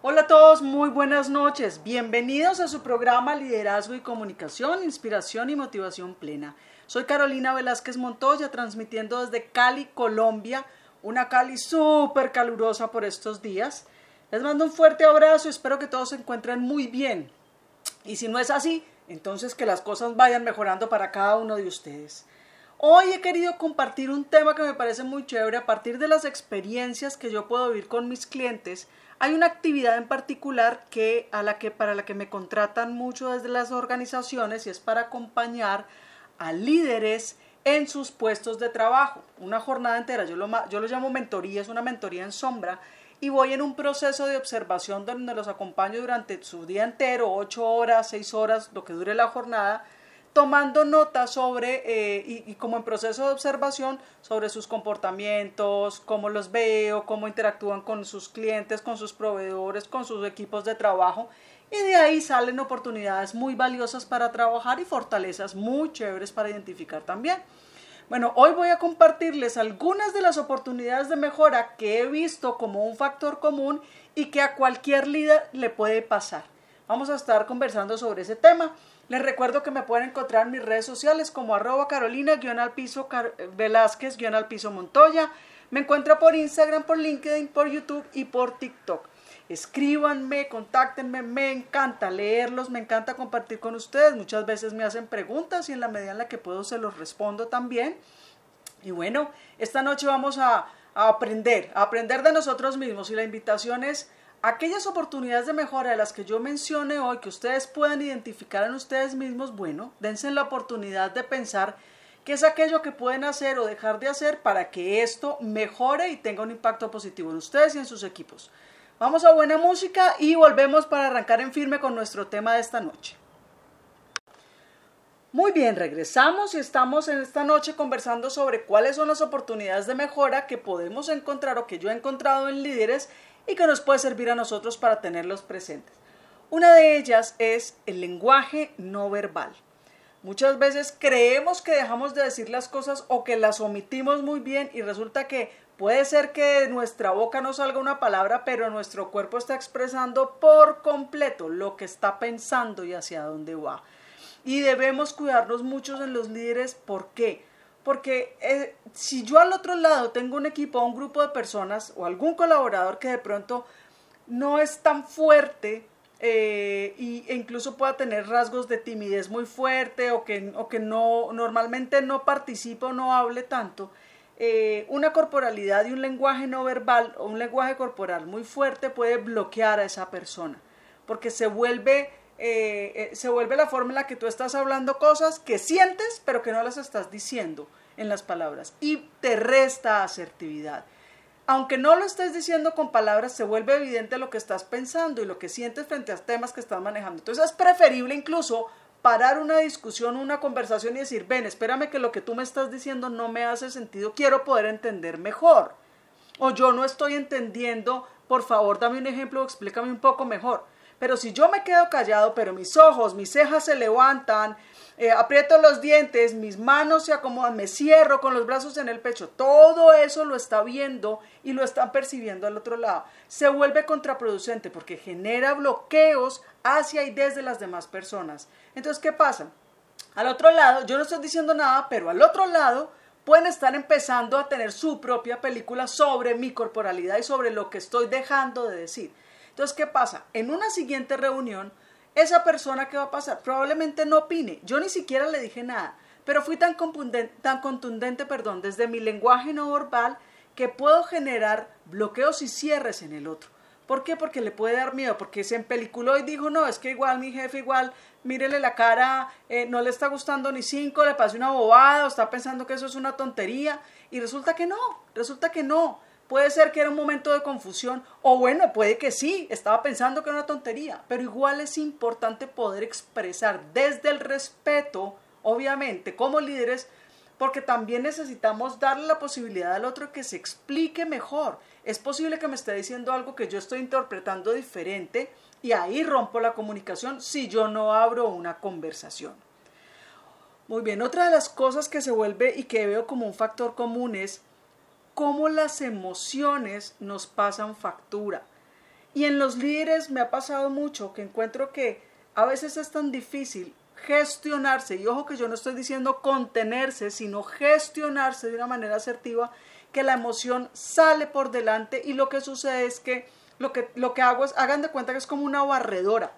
Hola a todos, muy buenas noches. Bienvenidos a su programa Liderazgo y Comunicación, Inspiración y Motivación Plena. Soy Carolina Velázquez Montoya, transmitiendo desde Cali, Colombia, una Cali súper calurosa por estos días. Les mando un fuerte abrazo espero que todos se encuentren muy bien. Y si no es así, entonces que las cosas vayan mejorando para cada uno de ustedes. Hoy he querido compartir un tema que me parece muy chévere a partir de las experiencias que yo puedo vivir con mis clientes. Hay una actividad en particular que, a la que, para la que me contratan mucho desde las organizaciones y es para acompañar a líderes en sus puestos de trabajo. Una jornada entera, yo lo, yo lo llamo mentoría, es una mentoría en sombra y voy en un proceso de observación donde los acompaño durante su día entero, ocho horas, seis horas, lo que dure la jornada, tomando notas sobre, eh, y, como en proceso de observación, sobre sus comportamientos, cómo los veo, cómo interactúan con sus clientes, con sus proveedores, con sus equipos de trabajo. Y de ahí salen oportunidades muy valiosas para trabajar y fortalezas muy chéveres para identificar también. Bueno, hoy voy a compartirles algunas de las oportunidades de mejora que he visto como un factor común y que a cualquier líder le puede pasar. Vamos a estar conversando sobre ese tema. Les recuerdo que me pueden encontrar en mis redes sociales como arroba carolina al piso velázquez piso montoya. Me encuentro por Instagram, por LinkedIn, por YouTube y por TikTok. Escríbanme, contáctenme, me encanta leerlos, me encanta compartir con ustedes. Muchas veces me hacen preguntas y en la medida en la que puedo se los respondo también. Y bueno, esta noche vamos a, a aprender, a aprender de nosotros mismos y la invitación es aquellas oportunidades de mejora de las que yo mencione hoy, que ustedes puedan identificar en ustedes mismos, bueno, dense la oportunidad de pensar qué es aquello que pueden hacer o dejar de hacer para que esto mejore y tenga un impacto positivo en ustedes y en sus equipos. Vamos a buena música y volvemos para arrancar en firme con nuestro tema de esta noche. Muy bien, regresamos y estamos en esta noche conversando sobre cuáles son las oportunidades de mejora que podemos encontrar o que yo he encontrado en líderes y que nos puede servir a nosotros para tenerlos presentes. Una de ellas es el lenguaje no verbal. Muchas veces creemos que dejamos de decir las cosas o que las omitimos muy bien y resulta que puede ser que de nuestra boca no salga una palabra, pero nuestro cuerpo está expresando por completo lo que está pensando y hacia dónde va. Y debemos cuidarnos muchos en los líderes. ¿Por qué? Porque eh, si yo al otro lado tengo un equipo, un grupo de personas o algún colaborador que de pronto no es tan fuerte eh, e incluso pueda tener rasgos de timidez muy fuerte o que, o que no, normalmente no participa o no hable tanto, eh, una corporalidad y un lenguaje no verbal o un lenguaje corporal muy fuerte puede bloquear a esa persona porque se vuelve eh, se vuelve la forma en la que tú estás hablando cosas que sientes pero que no las estás diciendo en las palabras y te resta asertividad. Aunque no lo estés diciendo con palabras, se vuelve evidente lo que estás pensando y lo que sientes frente a temas que estás manejando. Entonces es preferible incluso parar una discusión, una conversación y decir, ven, espérame que lo que tú me estás diciendo no me hace sentido, quiero poder entender mejor. O yo no estoy entendiendo, por favor, dame un ejemplo, explícame un poco mejor. Pero si yo me quedo callado, pero mis ojos, mis cejas se levantan, eh, aprieto los dientes, mis manos se acomodan, me cierro con los brazos en el pecho, todo eso lo está viendo y lo están percibiendo al otro lado. Se vuelve contraproducente porque genera bloqueos hacia y desde las demás personas. Entonces, ¿qué pasa? Al otro lado, yo no estoy diciendo nada, pero al otro lado pueden estar empezando a tener su propia película sobre mi corporalidad y sobre lo que estoy dejando de decir. Entonces, ¿qué pasa? En una siguiente reunión, esa persona que va a pasar probablemente no opine. Yo ni siquiera le dije nada, pero fui tan tan contundente perdón, desde mi lenguaje no verbal que puedo generar bloqueos y cierres en el otro. ¿Por qué? Porque le puede dar miedo, porque se empeliculó y dijo, no, es que igual mi jefe, igual, mírele la cara, eh, no le está gustando ni cinco, le pasé una bobada, o está pensando que eso es una tontería, y resulta que no, resulta que no. Puede ser que era un momento de confusión o bueno, puede que sí, estaba pensando que era una tontería, pero igual es importante poder expresar desde el respeto, obviamente, como líderes, porque también necesitamos darle la posibilidad al otro que se explique mejor. Es posible que me esté diciendo algo que yo estoy interpretando diferente y ahí rompo la comunicación si yo no abro una conversación. Muy bien, otra de las cosas que se vuelve y que veo como un factor común es cómo las emociones nos pasan factura. Y en los líderes me ha pasado mucho que encuentro que a veces es tan difícil gestionarse, y ojo que yo no estoy diciendo contenerse, sino gestionarse de una manera asertiva, que la emoción sale por delante y lo que sucede es que lo que, lo que hago es, hagan de cuenta que es como una barredora.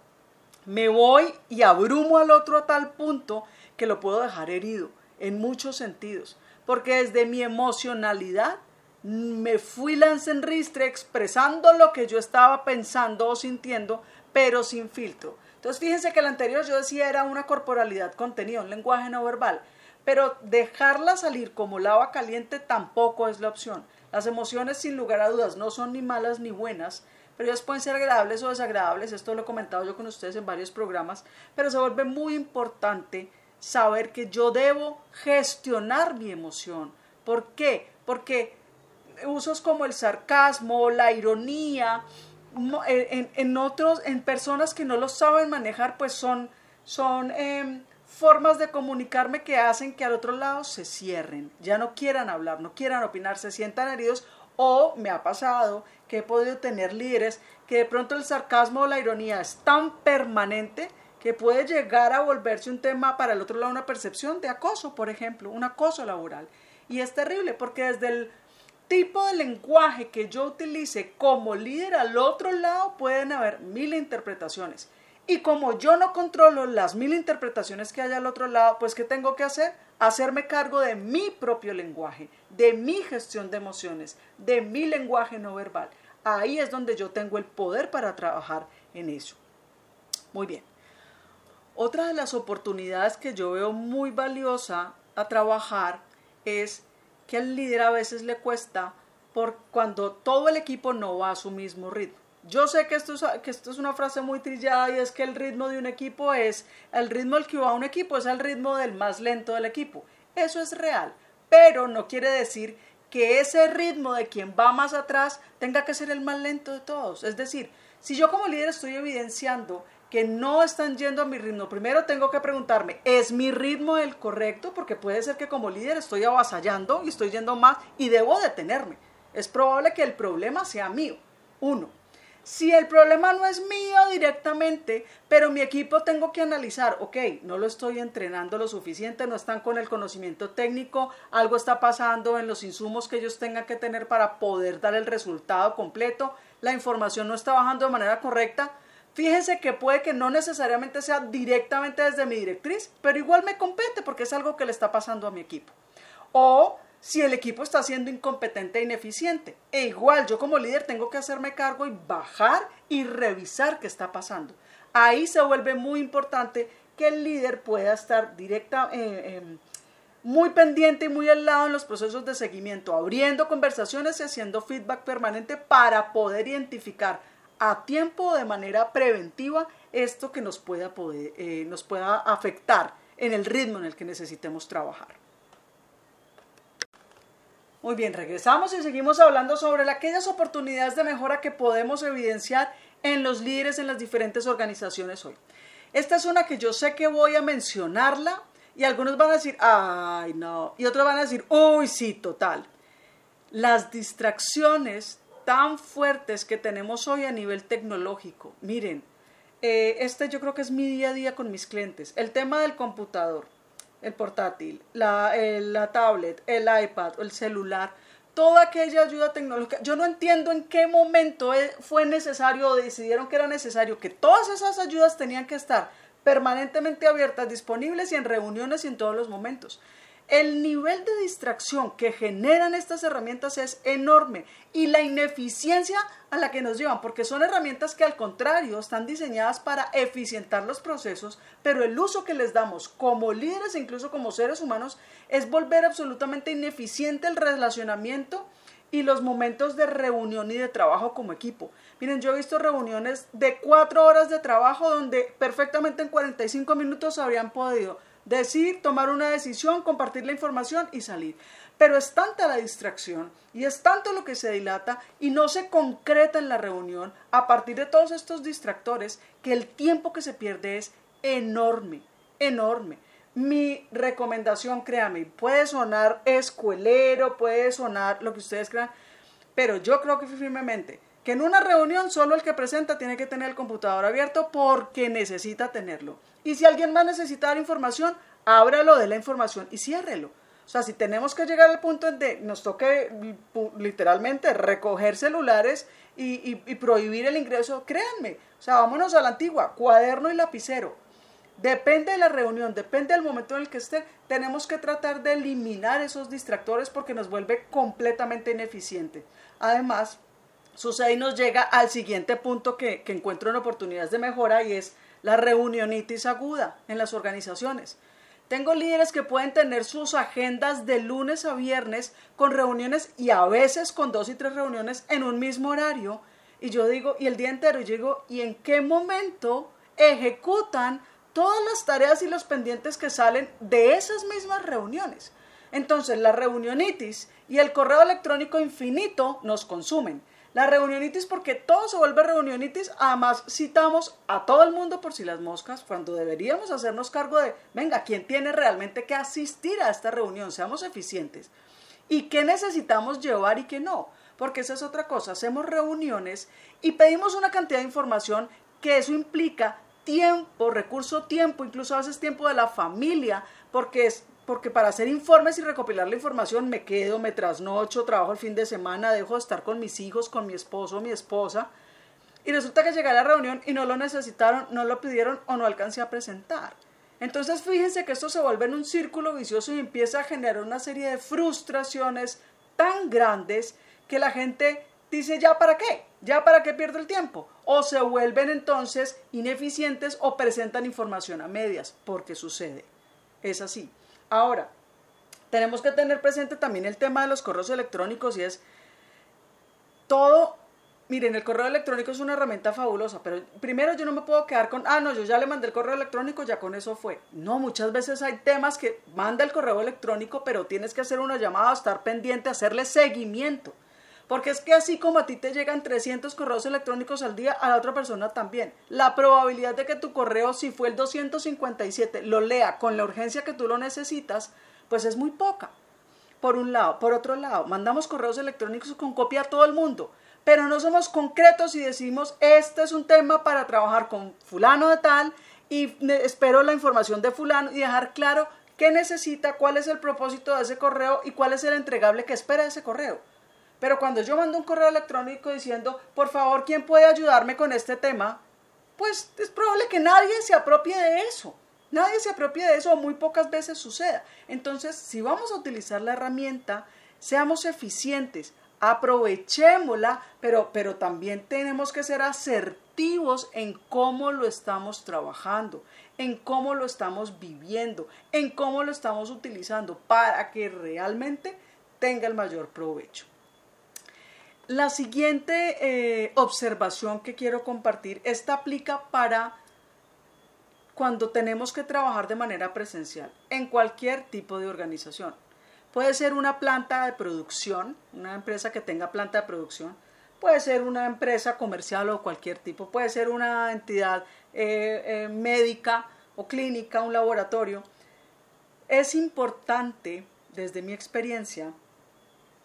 Me voy y abrumo al otro a tal punto que lo puedo dejar herido en muchos sentidos, porque desde mi emocionalidad me fui ristre expresando lo que yo estaba pensando o sintiendo, pero sin filtro. Entonces fíjense que el anterior yo decía era una corporalidad contenida, un lenguaje no verbal, pero dejarla salir como lava caliente tampoco es la opción. Las emociones sin lugar a dudas no son ni malas ni buenas, pero ellas pueden ser agradables o desagradables, esto lo he comentado yo con ustedes en varios programas, pero se vuelve muy importante saber que yo debo gestionar mi emoción. ¿Por qué? Porque usos como el sarcasmo, la ironía, en, otros, en personas que no lo saben manejar, pues son, son em, formas de comunicarme que hacen que al otro lado se cierren, ya no quieran hablar, no quieran opinar, se sientan heridos o me ha pasado que he podido tener líderes que de pronto el sarcasmo o la ironía es tan permanente que puede llegar a volverse un tema para el otro lado una percepción de acoso, por ejemplo, un acoso laboral. Y es terrible porque desde el tipo de lenguaje que yo utilice como líder al otro lado pueden haber mil interpretaciones. Y como yo no controlo las mil interpretaciones que hay al otro lado, pues ¿qué tengo que hacer? Hacerme cargo de mi propio lenguaje, de mi gestión de emociones, de mi lenguaje no verbal. Ahí es donde yo tengo el poder para trabajar en eso. Muy bien. Otra de las oportunidades que yo veo muy valiosa a trabajar es que al líder a veces le cuesta por cuando todo el equipo no va a su mismo ritmo. Yo sé que esto, es, que esto es una frase muy trillada y es que el ritmo de un equipo es, el ritmo al que va un equipo es el ritmo del más lento del equipo. Eso es real, pero no quiere decir que ese ritmo de quien va más atrás tenga que ser el más lento de todos. Es decir, si yo como líder estoy evidenciando que no están yendo a mi ritmo, primero tengo que preguntarme, ¿es mi ritmo el correcto? Porque puede ser que como líder estoy avasallando y estoy yendo más y debo detenerme. Es probable que el problema sea mío. Uno. Si el problema no es mío directamente, pero mi equipo tengo que analizar, ok, no lo estoy entrenando lo suficiente, no están con el conocimiento técnico, algo está pasando en los insumos que ellos tengan que tener para poder dar el resultado completo, la información no está bajando de manera correcta, Fíjense que puede que no necesariamente sea directamente desde mi directriz, pero igual me compete porque es algo que le está pasando a mi equipo. O si el equipo está siendo incompetente e ineficiente. E igual yo como líder tengo que hacerme cargo y bajar y revisar qué está pasando. Ahí se vuelve muy importante que el líder pueda estar directa, eh, em, muy pendiente y muy al lado en los procesos de seguimiento, abriendo conversaciones y haciendo feedback permanente para poder identificar a tiempo de manera preventiva esto que nos pueda, eh, nos pueda afectar en el ritmo en el que necesitemos trabajar. Muy bien, regresamos y seguimos hablando sobre aquellas oportunidades de mejora que podemos evidenciar en los líderes en las diferentes organizaciones hoy. Esta es una que yo sé que voy a mencionarla y algunos van a decir, ay no, y otros van a decir, uy sí, total. Las distracciones tan fuertes que tenemos hoy a nivel tecnológico. Miren, eh, este yo creo que es mi día a día con mis clientes. El tema del computador, el portátil, la, la tablet, el iPad, el celular, toda aquella ayuda tecnológica. Yo no entiendo en qué momento e, fue necesario o decidieron que era necesario que todas esas ayudas tenían que estar permanentemente abiertas, disponibles y en reuniones y en todos los momentos. El nivel de distracción que generan estas herramientas es enorme y la ineficiencia a la que nos llevan, porque son herramientas que al contrario están diseñadas para eficientar los procesos, pero el uso que les damos como líderes e incluso como seres humanos es volver absolutamente ineficiente el relacionamiento y los momentos de reunión y de trabajo como equipo. Miren, yo he visto reuniones de cuatro horas de trabajo donde perfectamente en 45 minutos habrían podido decir, tomar una decisión, compartir la información y salir. Pero es tanta la distracción y es tanto lo que se dilata y no se concreta en la reunión a partir de todos estos distractores que el tiempo que se pierde es enorme, enorme. Mi recomendación, créame, puede sonar escuelero, puede sonar lo que ustedes crean, pero yo creo que firmemente que en una reunión solo el que presenta tiene que tener el computador abierto porque necesita tenerlo. Y si alguien más necesita dar información, ábralo de la información y ciérrelo. O sea, si tenemos que llegar al punto que nos toque literalmente recoger celulares y, prohibir el ingreso, créanme, o sea, vámonos a la antigua, cuaderno y lapicero. Depende de la reunión, depende del momento en el que esté, tenemos que tratar de eliminar esos distractores porque nos vuelve completamente ineficiente. Además, sucede y nos llega al siguiente punto que, encuentro en oportunidades de mejora y es la reunionitis aguda en las organizaciones. Tengo líderes que pueden tener sus agendas de lunes a viernes con reuniones y a veces con dos y tres reuniones en un mismo horario. Y yo digo, y el día entero, y yo digo, ¿y en qué momento ejecutan todas las tareas y los pendientes que salen de esas mismas reuniones? Entonces, la reunionitis y el correo electrónico infinito nos consumen. La reunionitis porque todo se vuelve reunionitis, además citamos a todo el mundo por si las moscas, cuando deberíamos hacernos cargo de, venga, ¿quién tiene realmente que asistir a esta reunión? Seamos eficientes. ¿Y qué necesitamos llevar y qué no? Porque esa es otra cosa, hacemos reuniones y pedimos una cantidad de información que eso implica tiempo, recurso tiempo, incluso a veces tiempo de la familia, porque es porque para hacer informes y recopilar la información me quedo, me trasnocho, trabajo el fin de semana, dejo de estar con mis hijos, con mi esposo, mi esposa. Y resulta que llegué a la reunión y no lo necesitaron, no lo pidieron o no alcancé a presentar. Entonces fíjense que esto se vuelve en un círculo vicioso y empieza a generar una serie de frustraciones tan grandes que la gente dice ya para qué, ya para qué pierdo el tiempo. O se vuelven entonces ineficientes o presentan información a medias, porque sucede. Es así. Ahora, tenemos que tener presente también el tema de los correos electrónicos y es todo, miren, el correo electrónico es una herramienta fabulosa, pero primero yo no me puedo quedar con, ah, no, yo ya le mandé el correo electrónico, ya con eso fue. No, muchas veces hay temas que manda el correo electrónico, pero tienes que hacer una llamada, estar pendiente, hacerle seguimiento. Porque es que así como a ti te llegan 300 correos electrónicos al día, a la otra persona también. La probabilidad de que tu correo, si fue el 257, lo lea con la urgencia que tú lo necesitas, pues es muy poca. Por un lado. Por otro lado, mandamos correos electrónicos con copia a todo el mundo, pero no somos concretos y decimos, este es un tema para trabajar con fulano de tal y espero la información de fulano y dejar claro qué necesita, cuál es el propósito de ese correo y cuál es el entregable que espera ese correo. Pero cuando yo mando un correo electrónico diciendo, por favor, ¿quién puede ayudarme con este tema? Pues es probable que nadie se apropie de eso. Nadie se apropie de eso o muy pocas veces suceda. Entonces, si vamos a utilizar la herramienta, seamos eficientes, aprovechémosla, pero, pero también tenemos que ser asertivos en cómo lo estamos trabajando, en cómo lo estamos viviendo, en cómo lo estamos utilizando para que realmente tenga el mayor provecho. La siguiente eh, observación que quiero compartir, esta aplica para cuando tenemos que trabajar de manera presencial en cualquier tipo de organización. Puede ser una planta de producción, una empresa que tenga planta de producción, puede ser una empresa comercial o cualquier tipo, puede ser una entidad eh, eh, médica o clínica, un laboratorio. Es importante, desde mi experiencia,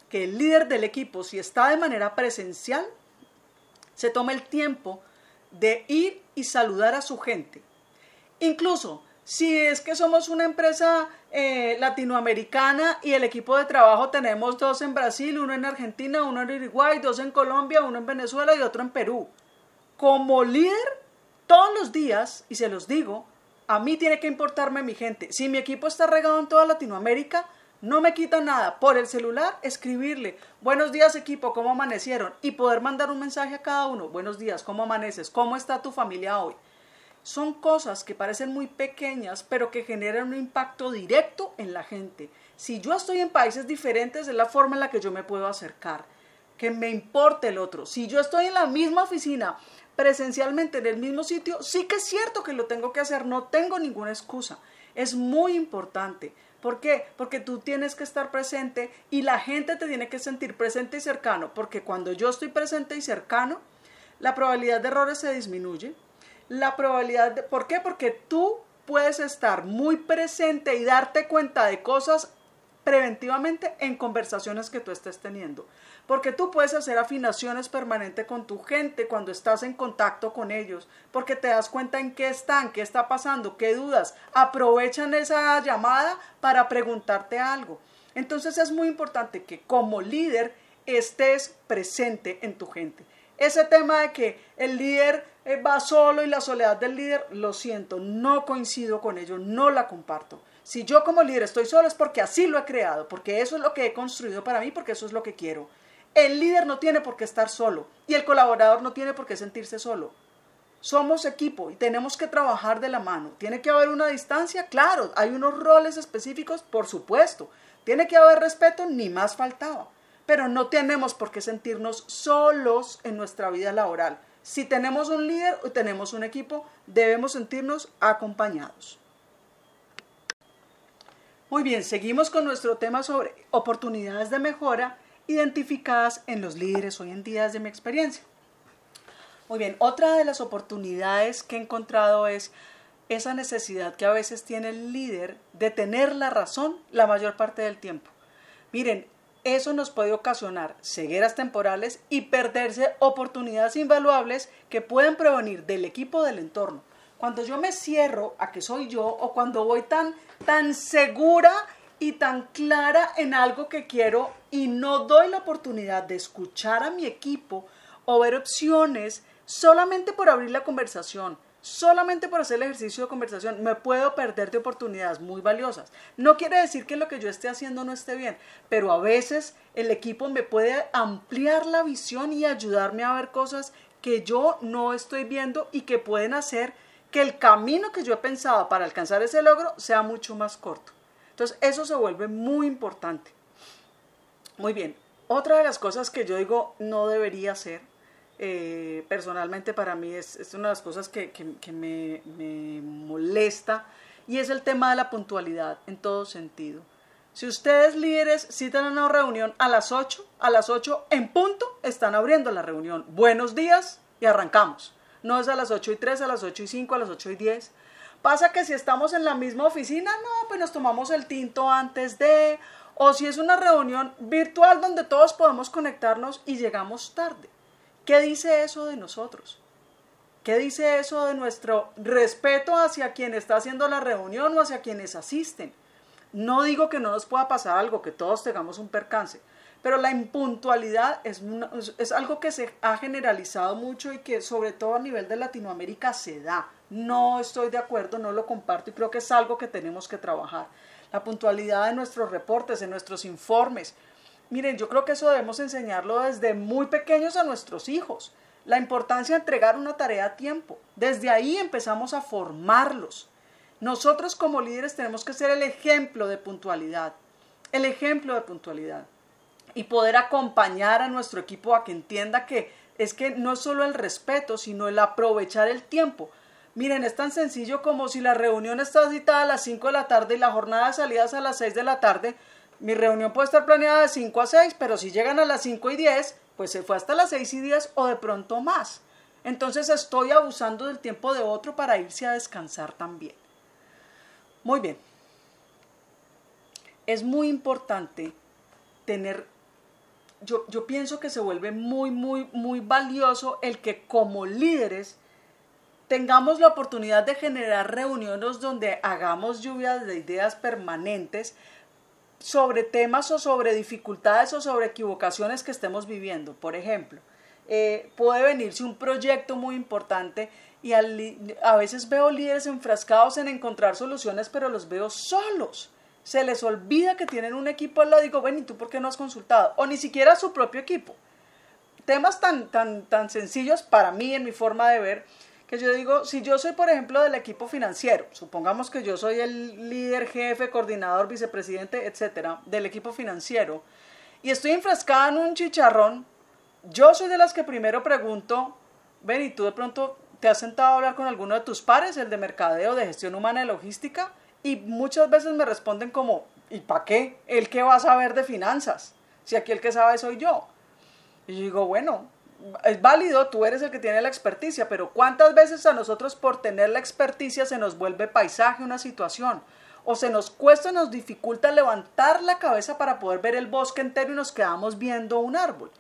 que el líder del equipo, si está de manera presencial, se tome el tiempo de ir y saludar a su gente. Incluso si es que somos una empresa eh, latinoamericana y el equipo de trabajo tenemos dos en Brasil, uno en Argentina, uno en Uruguay, dos en Colombia, uno en Venezuela y otro en Perú. Como líder, todos los días, y se los digo, a mí tiene que importarme mi gente. Si mi equipo está regado en toda Latinoamérica, no me quita nada por el celular escribirle, buenos días equipo, ¿cómo amanecieron? Y poder mandar un mensaje a cada uno, buenos días, ¿cómo amaneces? ¿Cómo está tu familia hoy? Son cosas que parecen muy pequeñas, pero que generan un impacto directo en la gente. Si yo estoy en países diferentes, es la forma en la que yo me puedo acercar, que me importe el otro. Si yo estoy en la misma oficina, presencialmente en el mismo sitio, sí que es cierto que lo tengo que hacer, no tengo ninguna excusa. Es muy importante. ¿Por qué? Porque tú tienes que estar presente y la gente te tiene que sentir presente y cercano, porque cuando yo estoy presente y cercano, la probabilidad de errores se disminuye. La probabilidad de, ¿Por qué? Porque tú puedes estar muy presente y darte cuenta de cosas preventivamente en conversaciones que tú estés teniendo. Porque tú puedes hacer afinaciones permanentes con tu gente cuando estás en contacto con ellos, porque te das cuenta en qué están, qué está pasando, qué dudas. Aprovechan esa llamada para preguntarte algo. Entonces es muy importante que como líder estés presente en tu gente. Ese tema de que el líder eh, va solo y la soledad del líder, lo siento, no coincido con ello, no la comparto. Si yo como líder estoy solo es porque así lo he creado, porque eso es lo que he construido para mí, porque eso es lo que quiero. El líder no tiene por qué estar solo y el colaborador no tiene por qué sentirse solo. Somos equipo y tenemos que trabajar de la mano. ¿Tiene que haber una distancia? Claro, hay unos roles específicos, por supuesto. ¿Tiene que haber respeto? Ni más faltaba pero no tenemos por qué sentirnos solos en nuestra vida laboral. Si tenemos un líder o tenemos un equipo, debemos sentirnos acompañados. Muy bien, seguimos con nuestro tema sobre oportunidades de mejora identificadas en los líderes hoy en día desde mi experiencia. Muy bien, otra de las oportunidades que he encontrado es esa necesidad que a veces tiene el líder de tener la razón la mayor parte del tiempo. Miren, eso nos puede ocasionar cegueras temporales y perderse oportunidades invaluables que pueden prevenir del equipo del entorno. Cuando yo me cierro a que soy yo o cuando voy tan, tan segura y tan clara en algo que quiero y no doy la oportunidad de escuchar a mi equipo o ver opciones solamente por abrir la conversación, solamente por hacer el ejercicio de conversación me puedo perder de oportunidades muy valiosas. No quiere decir que lo que yo esté haciendo no esté bien, pero a veces el equipo me puede ampliar la visión y ayudarme a ver cosas que yo no estoy viendo y que pueden hacer que el camino que yo he pensado para alcanzar ese logro sea mucho más corto. Entonces eso se vuelve muy importante. Muy bien, otra de las cosas que yo digo no debería hacer eh, personalmente para mí es, es, una de las cosas que, que, me, me, molesta y es el tema de la puntualidad en todo sentido. Si ustedes líderes citan una reunión a las 8, a las 8 en punto están abriendo la reunión. Buenos días y arrancamos. No es a las 8 y 3, a las 8 y 5, a las 8 y 10. Pasa que si estamos en la misma oficina, no, pues nos tomamos el tinto antes de, o si es una reunión virtual donde todos podemos conectarnos y llegamos tarde. ¿Qué dice eso de nosotros? ¿Qué dice eso de nuestro respeto hacia quien está haciendo la reunión o hacia quienes asisten? No digo que no nos pueda pasar algo, que todos tengamos un percance, pero la impuntualidad es, algo que se ha generalizado mucho y que sobre todo a nivel de Latinoamérica se da. No estoy de acuerdo, no lo comparto y creo que es algo que tenemos que trabajar. La puntualidad de nuestros reportes, de nuestros informes, Miren, yo creo que eso debemos enseñarlo desde muy pequeños a nuestros hijos. La importancia de entregar una tarea a tiempo. Desde ahí empezamos a formarlos. Nosotros como líderes tenemos que ser el ejemplo de puntualidad. El ejemplo de puntualidad. Y poder acompañar a nuestro equipo a que entienda que es que no es solo el respeto, sino el aprovechar el tiempo. Miren, es tan sencillo como si la reunión está citada a las 5 de la tarde y la jornada de salidas a las 6 de la tarde, mi reunión puede estar planeada de 5 a 6, pero si llegan a las 5 y 10, pues se fue hasta las 6 y 10 o de pronto más. Entonces estoy abusando del tiempo de otro para irse a descansar también. Muy bien. Es muy importante tener, yo, yo pienso que se vuelve muy, muy, muy valioso el que como líderes tengamos la oportunidad de generar reuniones donde hagamos lluvias de ideas permanentes, sobre temas o sobre dificultades o sobre equivocaciones que estemos viviendo. Por ejemplo, eh, puede venirse un proyecto muy importante y a veces veo líderes enfrascados en encontrar soluciones, pero los veo solos. Se les olvida que tienen un equipo al lado. Digo, bueno, ¿y tú por qué no has consultado? O ni siquiera su propio equipo. Temas tan, tan, tan sencillos para mí, en mi forma de ver, que yo digo, si yo soy, por ejemplo, del equipo financiero, supongamos que yo soy el líder, jefe, coordinador, vicepresidente, etcétera, del equipo financiero, y estoy enfrascada en un chicharrón, yo soy de las que primero pregunto, ven, ¿y tú de pronto te has sentado a hablar con alguno de tus pares, el de mercadeo, de gestión humana y logística? Y muchas veces me responden como, ¿y para qué? ¿El qué va a saber de finanzas? Si aquí el que sabe soy yo. Y yo digo, bueno, es válido, tú eres el que tiene la experticia, pero ¿cuántas veces a nosotros por tener la experticia se nos vuelve paisaje una situación? o se nos cuesta, nos dificulta levantar la cabeza para poder ver el bosque entero y nos quedamos viendo un árbol.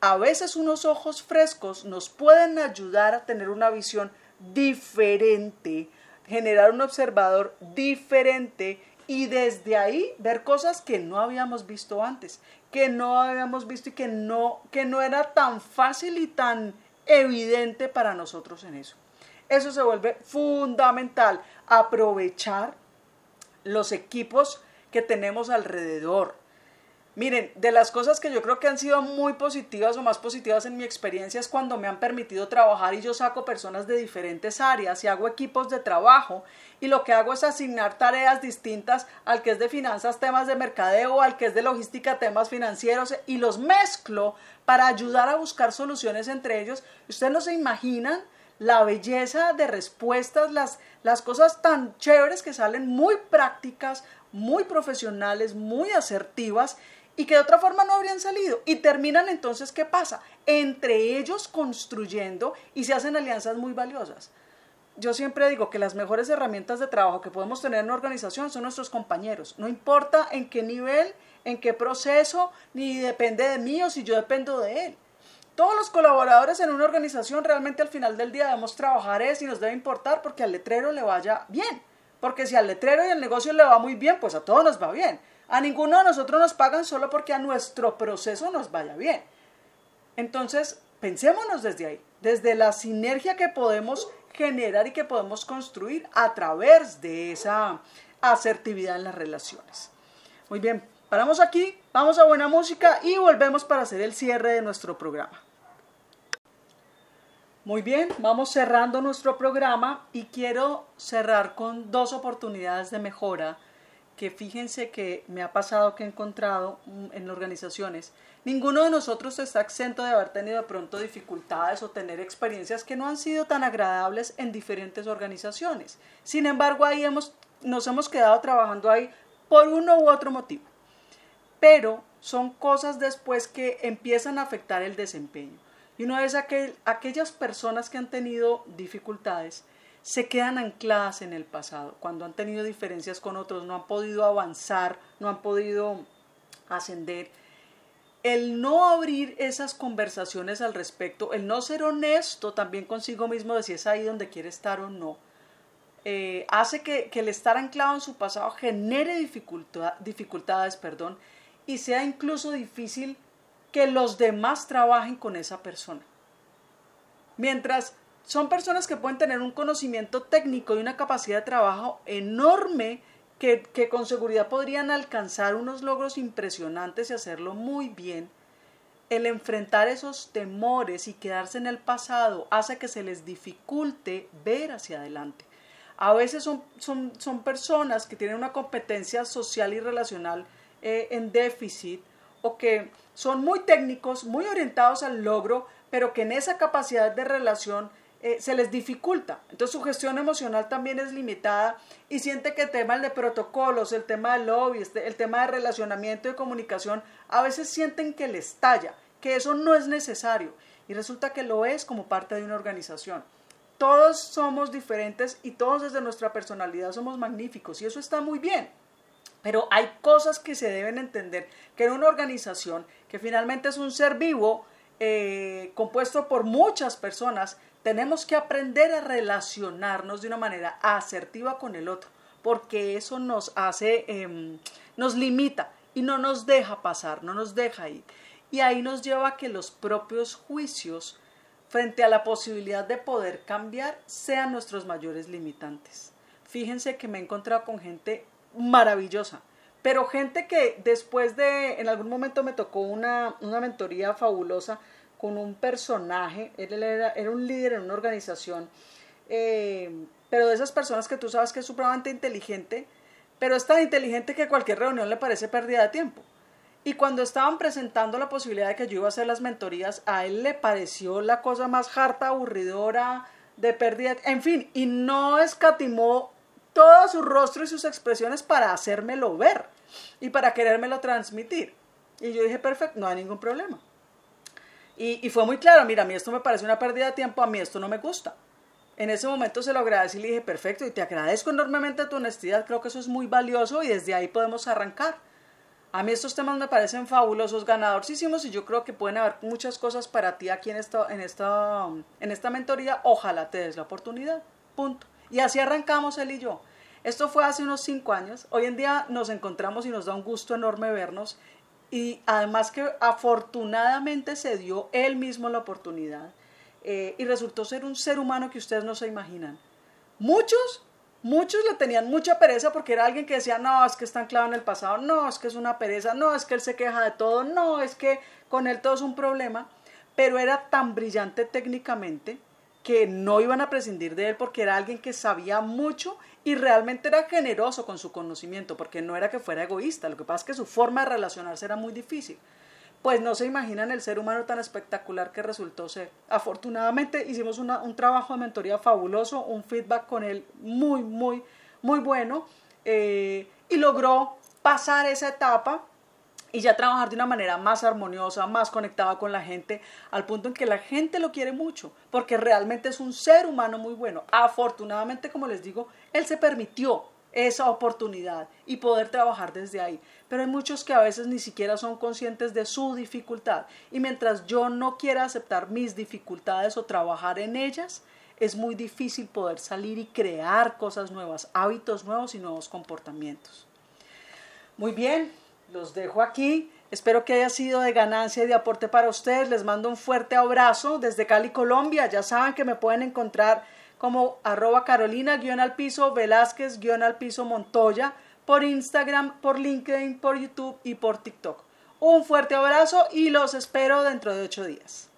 A veces unos ojos frescos nos pueden ayudar a tener una visión diferente, generar un observador diferente y desde ahí ver cosas que no habíamos visto antes, que no habíamos visto y que no, que no era tan fácil y tan evidente para nosotros en eso. Eso se vuelve fundamental, aprovechar los equipos que tenemos alrededor. Miren, de las cosas que yo creo que han sido muy positivas o más positivas en mi experiencia es cuando me han permitido trabajar y yo saco personas de diferentes áreas y hago equipos de trabajo y lo que hago es asignar tareas distintas al que es de finanzas, temas de mercadeo, al que es de logística, temas financieros y los mezclo para ayudar a buscar soluciones entre ellos. Ustedes no se imaginan la belleza de respuestas, las, las cosas tan chéveres que salen muy prácticas, muy profesionales, muy asertivas y que de otra forma no habrían salido. Y terminan entonces, ¿qué pasa? Entre ellos construyendo y se hacen alianzas muy valiosas. Yo siempre digo que las mejores herramientas de trabajo que podemos tener en una organización son nuestros compañeros. No importa en qué nivel, en qué proceso, ni depende de mí o si yo dependo de él. Todos los colaboradores en una organización realmente al final del día debemos trabajar es y nos debe importar porque al letrero le vaya bien. Porque si al letrero y al negocio le va muy bien, pues a todos nos va bien. A ninguno de nosotros nos pagan solo porque a nuestro proceso nos vaya bien. Entonces, pensémonos desde ahí, desde la sinergia que podemos generar y que podemos construir a través de esa asertividad en las relaciones. Muy bien, paramos aquí, vamos a buena música y volvemos para hacer el cierre de nuestro programa. Muy bien, vamos cerrando nuestro programa y quiero cerrar con dos oportunidades de mejora que fíjense que me ha pasado que he encontrado mm, en organizaciones. Ninguno de nosotros está exento de haber tenido de pronto dificultades o tener experiencias que no han sido tan agradables en diferentes organizaciones. Sin embargo, ahí hemos, nos hemos quedado trabajando ahí por uno u otro motivo. Pero son cosas después que empiezan a afectar el desempeño. Y una vez aquel, aquellas personas que han tenido dificultades se quedan ancladas en el pasado, cuando han tenido diferencias con otros, no han podido avanzar, no han podido ascender. El no abrir esas conversaciones al respecto, el no ser honesto también consigo mismo de si es ahí donde quiere estar o no, eh, hace que, el estar anclado en su pasado genere dificultades perdón, y sea incluso difícil que los demás trabajen con esa persona. Mientras son personas que pueden tener un conocimiento técnico y una capacidad de trabajo enorme que, con seguridad podrían alcanzar unos logros impresionantes y hacerlo muy bien. El enfrentar esos temores y quedarse en el pasado hace que se les dificulte ver hacia adelante. A veces son, son, son personas que tienen una competencia social y relacional eh, en déficit o que son muy técnicos, muy orientados al logro, pero que en esa capacidad de relación eh, se les dificulta. Entonces su gestión emocional también es limitada y siente que el tema de protocolos, el tema del lobby, este, el tema de relacionamiento y comunicación, a veces sienten que les talla, que eso no es necesario y resulta que lo es como parte de una organización. Todos somos diferentes y todos desde nuestra personalidad somos magníficos y eso está muy bien. Pero hay cosas que se deben entender, que en una organización, que finalmente es un ser vivo, eh, compuesto por muchas personas, tenemos que aprender a relacionarnos de una manera asertiva con el otro, porque eso nos hace, em, nos limita y no nos deja pasar, no nos deja ir. Y ahí nos lleva a que los propios juicios frente a la posibilidad de poder cambiar sean nuestros mayores limitantes. Fíjense que me he encontrado con gente maravillosa, pero gente que después de, en algún momento me tocó una, una mentoría fabulosa con un personaje, él era, era un líder en una organización, eh, pero de esas personas que tú sabes que es supremamente inteligente, pero es tan inteligente que cualquier reunión le parece pérdida de tiempo. Y cuando estaban presentando la posibilidad de que yo iba a hacer las mentorías, a él le pareció la cosa más harta, aburridora, de pérdida, en fin, y no escatimó todo su rostro y sus expresiones para hacérmelo ver y para querérmelo transmitir. Y yo dije, perfecto, no hay ningún problema. Y, fue muy claro, mira, a mí esto me parece una pérdida de tiempo, a mí esto no me gusta. En ese momento se lo agradecí y le dije, perfecto, y te agradezco enormemente tu honestidad, creo que eso es muy valioso y desde ahí podemos arrancar. A mí estos temas me parecen fabulosos, ganadorcísimos y yo creo que pueden haber muchas cosas para ti aquí en esta, en esta, en esta mentoría. Ojalá te des la oportunidad. Punto. Y así arrancamos él y yo. Esto fue hace unos cinco años. Hoy en día nos encontramos y nos da un gusto enorme vernos. Y además que afortunadamente se dio él mismo la oportunidad. Eh, y resultó ser un ser humano que ustedes no se imaginan. Muchos Muchos le tenían mucha pereza porque era alguien que decía, no, es que está anclado en el pasado, no, es que es una pereza, no, es que él se queja de todo, no, es que con él todo es un problema, pero era tan brillante técnicamente que no iban a prescindir de él porque era alguien que sabía mucho y realmente era generoso con su conocimiento, porque no era que fuera egoísta, lo que pasa es que su forma de relacionarse era muy difícil pues no se imaginan el ser humano tan espectacular que resultó ser. Afortunadamente hicimos un trabajo de mentoría fabuloso, un feedback con él muy, muy, muy bueno eh, y logró pasar esa etapa y ya trabajar de una manera más armoniosa, más conectada con la gente, al punto en que la gente lo quiere mucho, porque realmente es un ser humano muy bueno. Afortunadamente, como les digo, él se permitió esa oportunidad y poder trabajar desde ahí. Pero hay muchos que a veces ni siquiera son conscientes de su dificultad. Y mientras yo no quiera aceptar mis dificultades o trabajar en ellas, es muy difícil poder salir y crear cosas nuevas, hábitos nuevos y nuevos comportamientos. Muy bien, los dejo aquí. Espero que haya sido de ganancia y de aporte para ustedes. Les mando un fuerte abrazo desde Cali, Colombia. Ya saben que me pueden encontrar como arroba carolina guion al piso velázquez guion al piso montoya por Instagram, por LinkedIn, por YouTube y por TikTok. Un fuerte abrazo y los espero dentro de ocho días.